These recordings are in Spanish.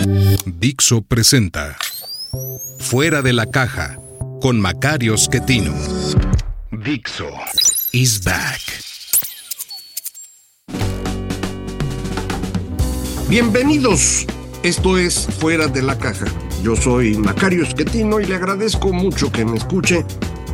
Dixo presenta Fuera de la caja con Macario Schettino. Dixo is back. Bienvenidos. Esto es Fuera de la caja. Yo soy Macario Schettino y le agradezco mucho que me escuche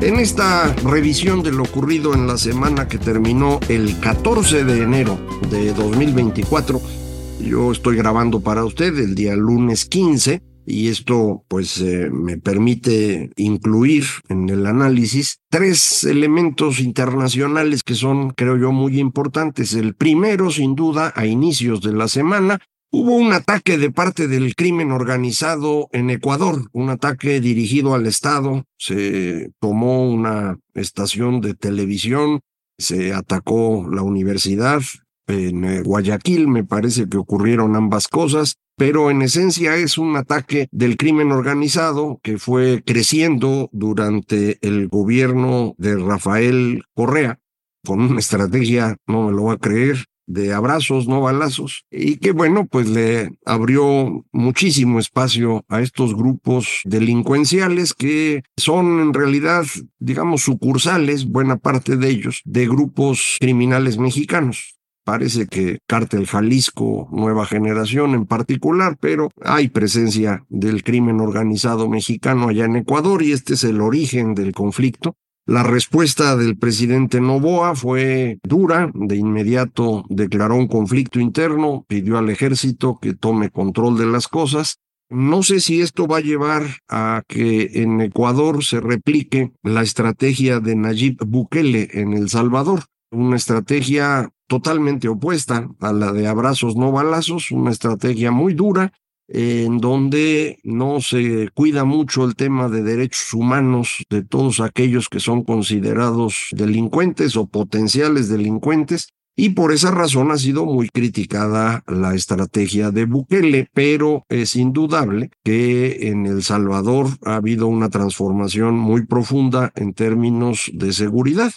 en esta revisión de lo ocurrido en la semana que terminó el 14 de enero de 2024. Yo estoy grabando para usted el día lunes 15 y esto pues eh, me permite incluir en el análisis tres elementos internacionales que son creo yo muy importantes. El primero sin duda a inicios de la semana Hubo un ataque de parte del crimen organizado en Ecuador, un ataque dirigido al Estado. Se tomó una estación de televisión, se atacó la universidad. En eh, Guayaquil me parece que ocurrieron ambas cosas, pero en esencia es un ataque del crimen organizado que fue creciendo durante el gobierno de Rafael Correa con una estrategia, no me lo va a creer, de abrazos, no balazos, y que bueno, pues le abrió muchísimo espacio a estos grupos delincuenciales que son en realidad, digamos, sucursales, buena parte de ellos, de grupos criminales mexicanos. Parece que Cártel Jalisco, Nueva Generación en particular, pero hay presencia del crimen organizado mexicano allá en Ecuador y este es el origen del conflicto. La respuesta del presidente Novoa fue dura, de inmediato declaró un conflicto interno, pidió al ejército que tome control de las cosas. No sé si esto va a llevar a que en Ecuador se replique la estrategia de Nayib Bukele en El Salvador, una estrategia totalmente opuesta a la de abrazos no balazos, una estrategia muy dura en donde no se cuida mucho el tema de derechos humanos de todos aquellos que son considerados delincuentes o potenciales delincuentes. Y por esa razón ha sido muy criticada la estrategia de Bukele, pero es indudable que en El Salvador ha habido una transformación muy profunda en términos de seguridad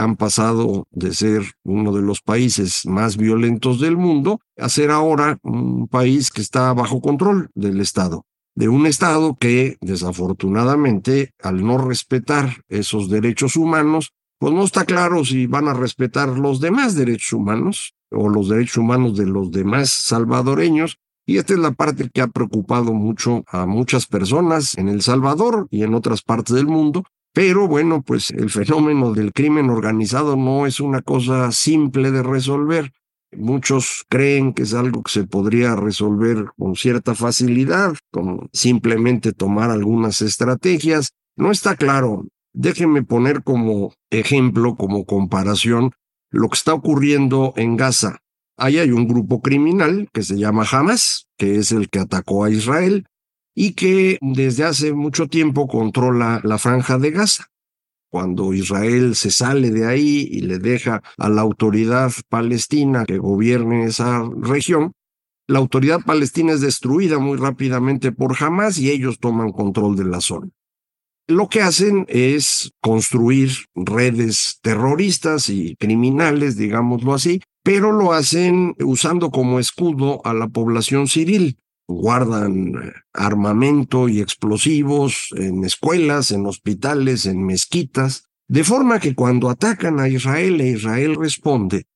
han pasado de ser uno de los países más violentos del mundo a ser ahora un país que está bajo control del Estado. De un Estado que, desafortunadamente, al no respetar esos derechos humanos, pues no está claro si van a respetar los demás derechos humanos o los derechos humanos de los demás salvadoreños. Y esta es la parte que ha preocupado mucho a muchas personas en El Salvador y en otras partes del mundo, pero bueno, pues el fenómeno del crimen organizado no es una cosa simple de resolver. Muchos creen que es algo que se podría resolver con cierta facilidad, con simplemente tomar algunas estrategias. No está claro. Déjenme poner como ejemplo, como comparación, lo que está ocurriendo en Gaza. Ahí hay un grupo criminal que se llama Hamas, que es el que atacó a Israel, y que desde hace mucho tiempo controla la franja de Gaza. Cuando Israel se sale de ahí y le deja a la autoridad palestina que gobierne esa región, la autoridad palestina es destruida muy rápidamente por Hamas y ellos toman control de la zona. Lo que hacen es construir redes terroristas y criminales, digámoslo así, pero lo hacen usando como escudo a la población civil guardan eh, armamento y explosivos en escuelas, en hospitales, en mezquitas, de forma que cuando atacan a Israel e Israel responde,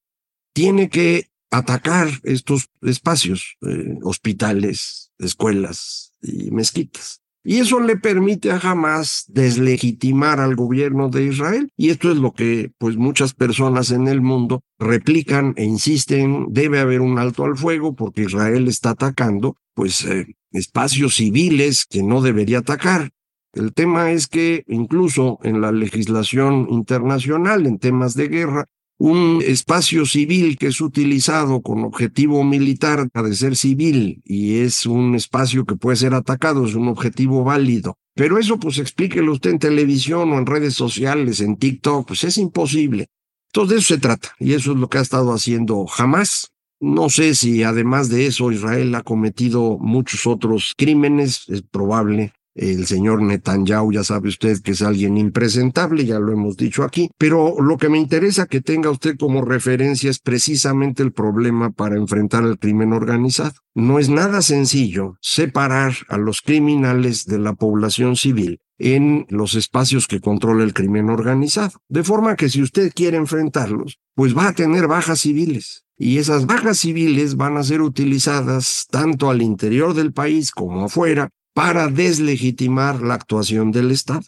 tiene que atacar estos espacios, eh, hospitales, escuelas y mezquitas. Y eso le permite a Hamas deslegitimar al gobierno de Israel. Y esto es lo que pues muchas personas en el mundo replican e insisten, debe haber un alto al fuego porque Israel está atacando pues eh, espacios civiles que no debería atacar. El tema es que incluso en la legislación internacional, en temas de guerra, un espacio civil que es utilizado con objetivo militar ha de ser civil y es un espacio que puede ser atacado, es un objetivo válido. Pero eso pues explíquelo usted en televisión o en redes sociales, en TikTok, pues es imposible. Entonces de eso se trata y eso es lo que ha estado haciendo jamás. No sé si además de eso Israel ha cometido muchos otros crímenes, es probable, el señor Netanyahu, ya sabe usted que es alguien impresentable, ya lo hemos dicho aquí, pero lo que me interesa que tenga usted como referencia es precisamente el problema para enfrentar el crimen organizado. No es nada sencillo separar a los criminales de la población civil en los espacios que controla el crimen organizado. De forma que si usted quiere enfrentarlos, pues va a tener bajas civiles. Y esas bajas civiles van a ser utilizadas tanto al interior del país como afuera para deslegitimar la actuación del Estado.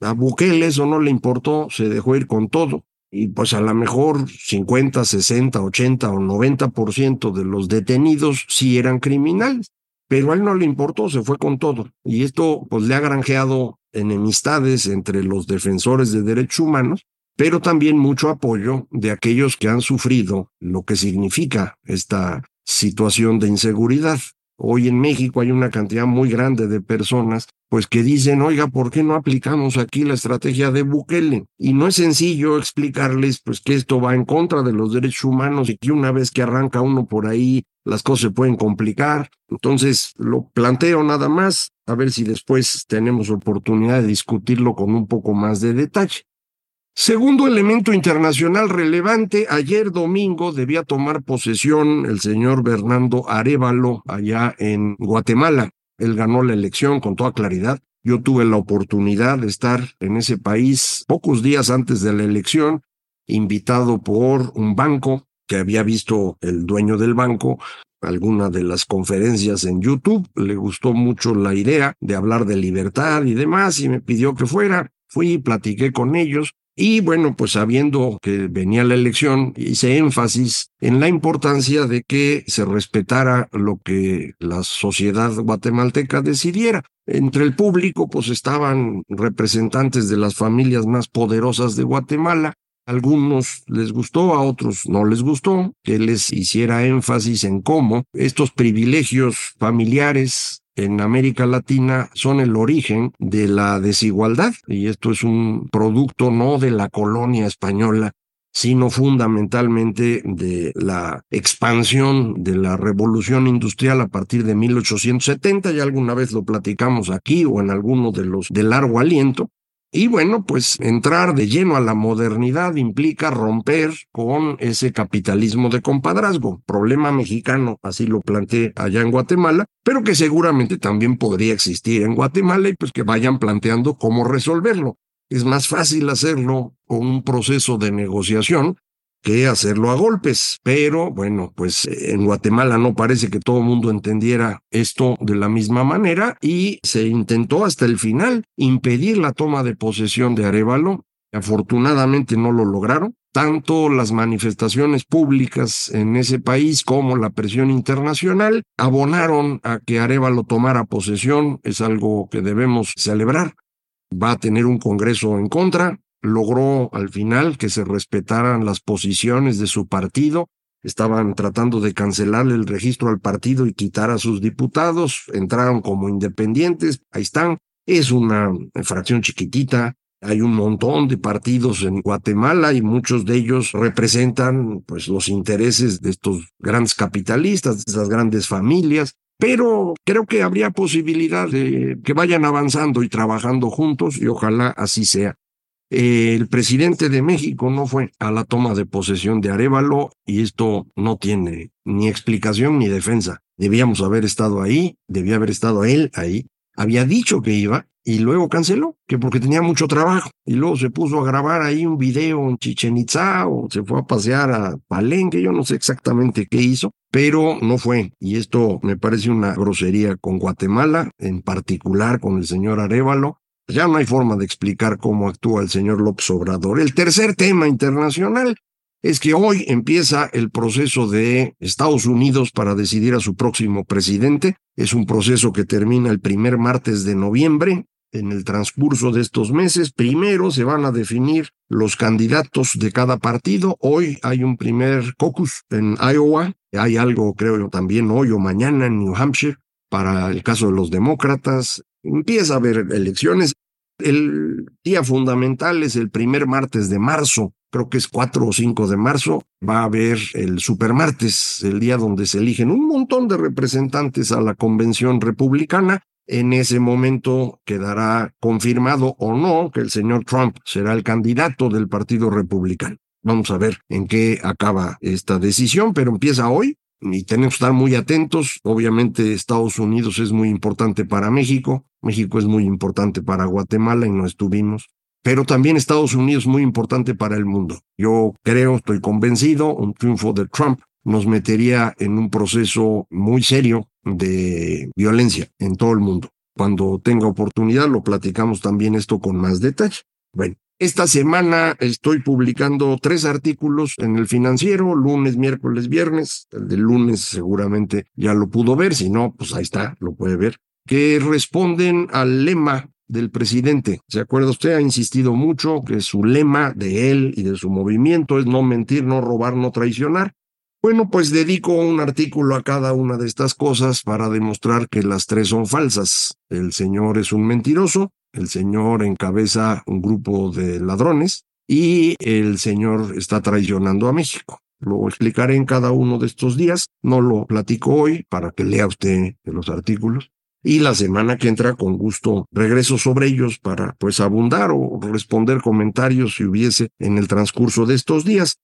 A Bukele eso no le importó, se dejó ir con todo. Y pues a lo mejor 50, 60, 80 o 90% de los detenidos sí eran criminales. Pero a él no le importó, se fue con todo. Y esto pues le ha granjeado enemistades entre los defensores de derechos humanos, pero también mucho apoyo de aquellos que han sufrido lo que significa esta situación de inseguridad. Hoy en México hay una cantidad muy grande de personas pues que dicen, oiga, ¿por qué no aplicamos aquí la estrategia de Bukele? Y no es sencillo explicarles pues que esto va en contra de los derechos humanos y que una vez que arranca uno por ahí, las cosas se pueden complicar. Entonces, lo planteo nada más, a ver si después tenemos oportunidad de discutirlo con un poco más de detalle. Segundo elemento internacional relevante, ayer domingo debía tomar posesión el señor Bernardo Arevalo allá en Guatemala. Él ganó la elección con toda claridad. Yo tuve la oportunidad de estar en ese país pocos días antes de la elección, invitado por un banco que había visto el dueño del banco alguna de las conferencias en YouTube, le gustó mucho la idea de hablar de libertad y demás y me pidió que fuera. Fui, platiqué con ellos y bueno, pues sabiendo que venía la elección, hice énfasis en la importancia de que se respetara lo que la sociedad guatemalteca decidiera. Entre el público, pues estaban representantes de las familias más poderosas de Guatemala. algunos les gustó, a otros no les gustó, que les hiciera énfasis en cómo estos privilegios familiares en América Latina son el origen de la desigualdad. Y esto es un producto no de la colonia española, sino fundamentalmente de la expansión de la revolución industrial a partir de 1870, ya alguna vez lo platicamos aquí o en alguno de los de largo aliento, y bueno, pues entrar de lleno a la modernidad implica romper con ese capitalismo de compadrazgo, problema mexicano, así lo planteé allá en Guatemala, pero que seguramente también podría existir en Guatemala y pues que vayan planteando cómo resolverlo. Es más fácil hacerlo con un proceso de negociación que hacerlo a golpes. Pero bueno, pues en Guatemala no parece que todo el mundo entendiera esto de la misma manera y se intentó hasta el final impedir la toma de posesión de Arevalo. Afortunadamente no lo lograron. Tanto las manifestaciones públicas en ese país como la presión internacional abonaron a que Arevalo tomara posesión. Es algo que debemos celebrar. Va a tener un Congreso en contra, logró al final que se respetaran las posiciones de su partido. Estaban tratando de cancelarle el registro al partido y quitar a sus diputados. Entraron como independientes. Ahí están. Es una fracción chiquitita. Hay un montón de partidos en Guatemala y muchos de ellos representan pues los intereses de estos grandes capitalistas, de estas grandes familias. Pero creo que habría posibilidad de que vayan avanzando y trabajando juntos y ojalá así sea el presidente de México no fue a la toma de posesión de Arevalo y esto no tiene ni explicación ni defensa. Debíamos haber estado ahí, debía haber estado él ahí. Había dicho que iba y luego canceló, que porque tenía mucho trabajo. Y luego se puso a grabar ahí un video en Chichen Itza o se fue a pasear a Palenque, yo no sé exactamente qué hizo, pero no fue. Y esto me parece una grosería con Guatemala, en particular con el señor Arevalo, ya no hay forma de explicar cómo actúa el señor López Obrador. El tercer tema internacional es que hoy empieza el proceso de Estados Unidos para decidir a su próximo presidente. Es un proceso que termina el primer martes de noviembre. en el transcurso de estos meses. Primero se van a definir los candidatos de cada partido. Hoy hay un primer caucus en Iowa. Hay algo, creo yo, también hoy o mañana en New Hampshire para el caso de los demócratas. Empieza a haber elecciones. El día fundamental es el primer martes de marzo creo que es 4 o 5 de marzo, va a haber el supermartes, el día donde se eligen un montón de representantes a la convención republicana. En ese momento quedará confirmado o no que el señor Trump será el candidato del Partido Republicano. Vamos a ver en qué acaba esta decisión, pero empieza hoy y tenemos que estar muy atentos. Obviamente Estados Unidos es muy importante para México, México es muy importante para Guatemala y no estuvimos pero también Estados Unidos es muy importante para el mundo. Yo creo, estoy convencido, un triunfo de Trump nos metería en un proceso muy serio de violencia en todo el mundo. Cuando tenga oportunidad lo platicamos también esto con más detalle. Bueno, esta semana estoy publicando tres artículos en el financiero, lunes, miércoles, viernes. El de lunes seguramente ya lo pudo ver, si no, pues ahí está, lo puede ver, que responden al lema del presidente. ¿Se acuerda usted? Ha insistido mucho que su lema de él y de su movimiento es no mentir, no robar, no traicionar. Bueno, pues dedico un artículo a cada una de estas cosas para demostrar que las tres son falsas. El señor es un mentiroso, el señor encabeza un grupo de ladrones y el señor está traicionando a México. Lo explicaré en cada uno de estos días. No lo platico hoy para que lea usted los artículos y la semana que entra con gusto regreso sobre ellos para pues abundar o responder comentarios si hubiese en el transcurso de estos días.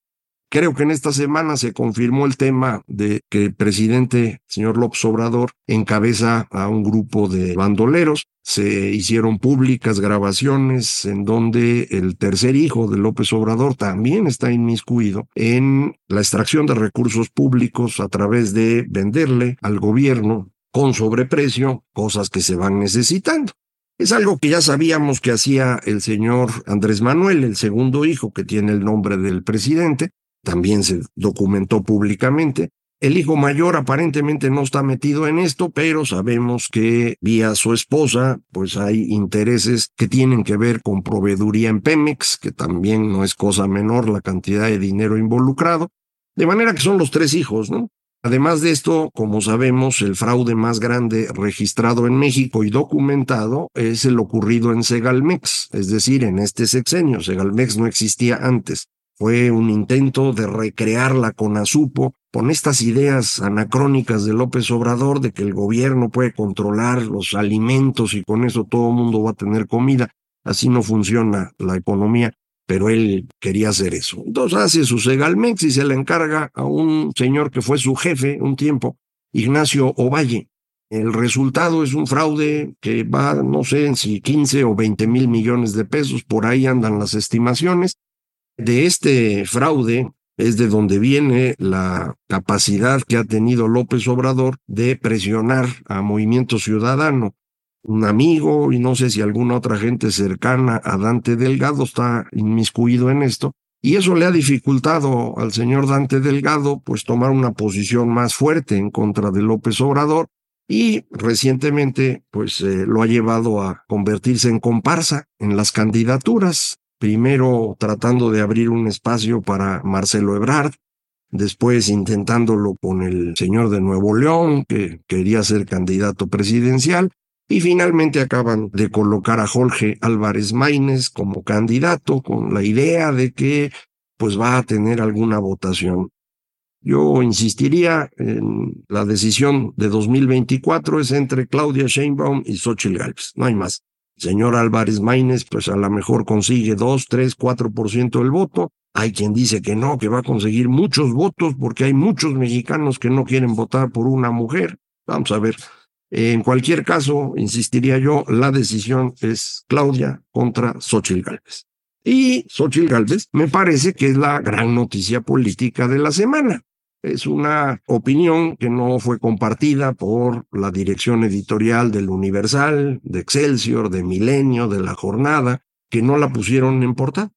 Creo que en esta semana se confirmó el tema de que el presidente, señor López Obrador, encabeza a un grupo de bandoleros. Se hicieron públicas grabaciones en donde el tercer hijo de López Obrador también está inmiscuido en la extracción de recursos públicos a través de venderle al gobierno con sobreprecio cosas que se van necesitando. Es algo que ya sabíamos que hacía el señor Andrés Manuel, el segundo hijo que tiene el nombre del presidente, también se documentó públicamente. El hijo mayor aparentemente no está metido en esto, pero sabemos que vía su esposa, pues hay intereses que tienen que ver con proveeduría en Pemex, que también no es cosa menor la cantidad de dinero involucrado. De manera que son los tres hijos, ¿no? Además de esto, como sabemos, el fraude más grande registrado en México y documentado es el ocurrido en Segalmex, es decir, en este sexenio. Segalmex no existía antes. Fue un intento de recrear la CONASUPO con estas ideas anacrónicas de López Obrador de que el gobierno puede controlar los alimentos y con eso todo el mundo va a tener comida. Así no funciona la economía pero él quería hacer eso. Entonces hace su Segalmex y se le encarga a un señor que fue su jefe un tiempo, Ignacio Ovalle. El resultado es un fraude que va, no sé, si 15 o 20 mil millones de pesos, por ahí andan las estimaciones. De este fraude es de donde viene la capacidad que ha tenido López Obrador de presionar a Movimiento Ciudadano un amigo y no sé si alguna otra gente cercana a Dante Delgado está inmiscuido en esto. Y eso le ha dificultado al señor Dante Delgado pues tomar una posición más fuerte en contra de López Obrador y recientemente pues eh, lo ha llevado a convertirse en comparsa en las candidaturas, primero tratando de abrir un espacio para Marcelo Ebrard, después intentándolo con el señor de Nuevo León que quería ser candidato presidencial y finalmente acaban de colocar a Jorge Álvarez Maínez como candidato con la idea de que pues va a tener alguna votación. Yo insistiría en la decisión de 2024 es entre Claudia Sheinbaum y Xochitl Gálvez, no hay más. Señor Álvarez Maínez pues a lo mejor consigue 2, 3, 4% del voto. Hay quien dice que no, que va a conseguir muchos votos porque hay muchos mexicanos que no quieren votar por una mujer. Vamos a ver. En cualquier caso, insistiría yo, la decisión es Claudia contra Xochitl Gálvez. Y Xochitl Gálvez me parece que es la gran noticia política de la semana. Es una opinión que no fue compartida por la dirección editorial del Universal, de Excelsior, de Milenio, de La Jornada, que no la pusieron en portada.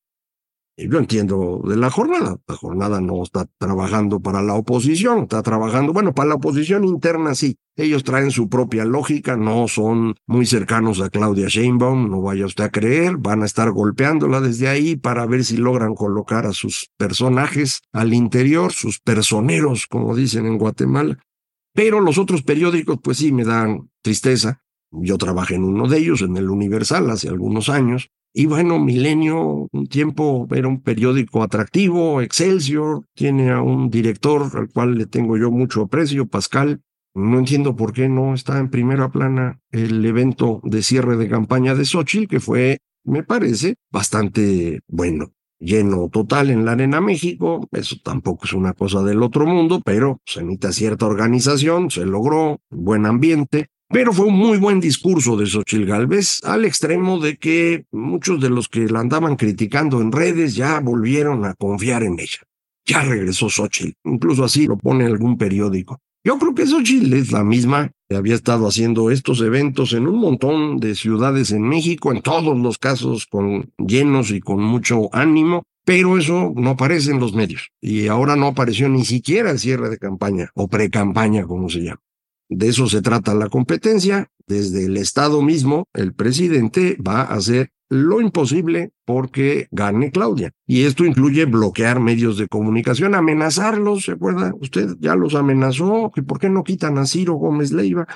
Yo entiendo de la jornada. La jornada no está trabajando para la oposición, está trabajando, bueno, para la oposición interna sí. Ellos traen su propia lógica, no son muy cercanos a Claudia Sheinbaum, no vaya usted a creer, van a estar golpeándola desde ahí para ver si logran colocar a sus personajes al interior, sus personeros, como dicen en Guatemala. Pero los otros periódicos, pues sí, me dan tristeza. Yo trabajé en uno de ellos, en el Universal, hace algunos años, y bueno, Milenio, un tiempo era un periódico atractivo, Excelsior, tiene a un director al cual le tengo yo mucho aprecio, Pascal. No entiendo por qué no está en primera plana el evento de cierre de campaña de Xochitl, que fue, me parece, bastante bueno. Lleno total en la Arena México, eso tampoco es una cosa del otro mundo, pero se necesita cierta organización, se logró, buen ambiente, pero fue un muy buen discurso de Xochil Gálvez, al extremo de que muchos de los que la andaban criticando en redes ya volvieron a confiar en ella. Ya regresó Xochitl, incluso así lo pone algún periódico. Yo creo que Xochitl es la misma que había estado haciendo estos eventos en un montón de ciudades en México, en todos los casos con llenos y con mucho ánimo, pero eso no aparece en los medios. Y ahora no apareció ni siquiera el cierre de campaña o pre-campaña, como se llama. De eso se trata la competencia. Desde el Estado mismo, el presidente va a hacer lo imposible porque gane Claudia. Y esto incluye bloquear medios de comunicación, amenazarlos, ¿se acuerda? Usted ya los amenazó, que por qué no quitan a Ciro Gómez Leiva.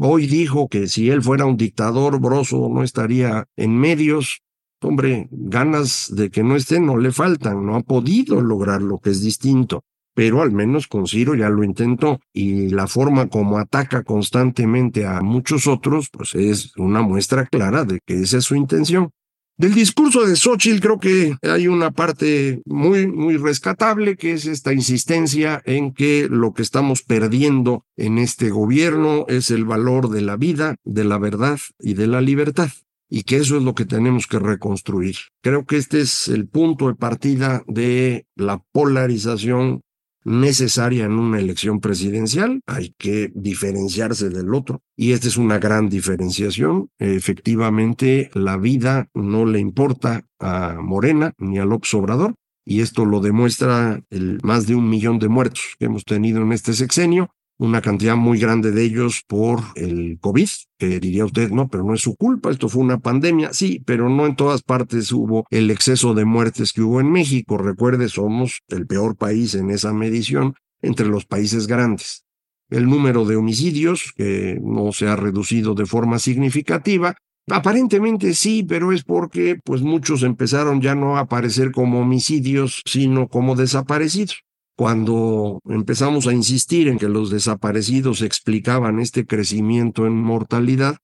Hoy dijo que si él fuera un dictador, Broso no estaría en medios. Hombre, ganas de que no esté no le faltan, no ha podido lograr lo que es distinto pero al menos con Ciro ya lo intentó y la forma como ataca constantemente a muchos otros, pues es una muestra clara de que esa es su intención. Del discurso de Xochitl creo que hay una parte muy, muy rescatable, que es esta insistencia en que lo que estamos perdiendo en este gobierno es el valor de la vida, de la verdad y de la libertad y que eso es lo que tenemos que reconstruir. Creo que este es el punto de partida de la polarización necesaria en una elección presidencial, hay que diferenciarse del otro. Y esta es una gran diferenciación. Efectivamente, la vida no le importa a Morena ni a López Obrador, y esto lo demuestra el más de un millón de muertos que hemos tenido en este sexenio, una cantidad muy grande de ellos por el COVID, que diría usted, no, pero no es su culpa, esto fue una pandemia, sí, pero no en todas partes hubo el exceso de muertes que hubo en México. Recuerde, somos el peor país en esa medición entre los países grandes. El número de homicidios, que no se ha reducido de forma significativa, Aparentemente sí, pero es porque pues muchos empezaron ya no a aparecer como homicidios, sino como desaparecidos. Cuando empezamos a insistir en que los desaparecidos explicaban este crecimiento en mortalidad,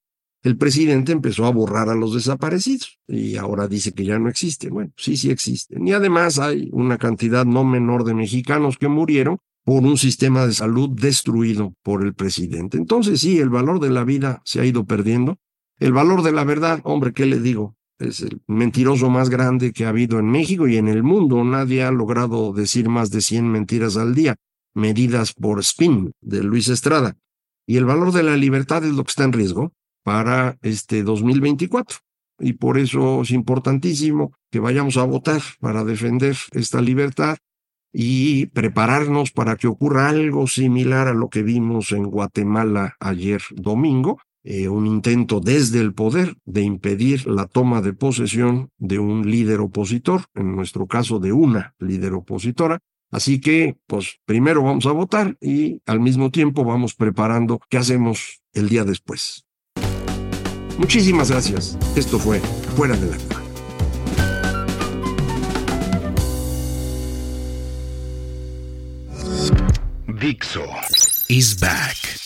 el presidente empezó a borrar a los desaparecidos y ahora dice que ya no existen. Bueno, sí, sí existen. Y además hay una cantidad no menor de mexicanos que murieron por un sistema de salud destruido por el presidente. Entonces sí, el valor de la vida se ha ido perdiendo. El valor de la verdad, hombre, ¿qué le digo? Es el mentiroso más grande que ha habido en México y en el mundo. Nadie ha logrado decir más de 100 mentiras al día, medidas por spin de Luis Estrada. Y el valor de la libertad es lo que está en riesgo para este 2024. Y por eso es importantísimo que vayamos a votar para defender esta libertad y prepararnos para que ocurra algo similar a lo que vimos en Guatemala ayer domingo, eh, un intento desde el poder de impedir la toma de posesión de un líder opositor, en nuestro caso de una líder opositora. Así que, pues, primero vamos a votar y al mismo tiempo vamos preparando qué hacemos el día después. Muchísimas gracias. Esto fue Fuera de la Caja. Dixo is back.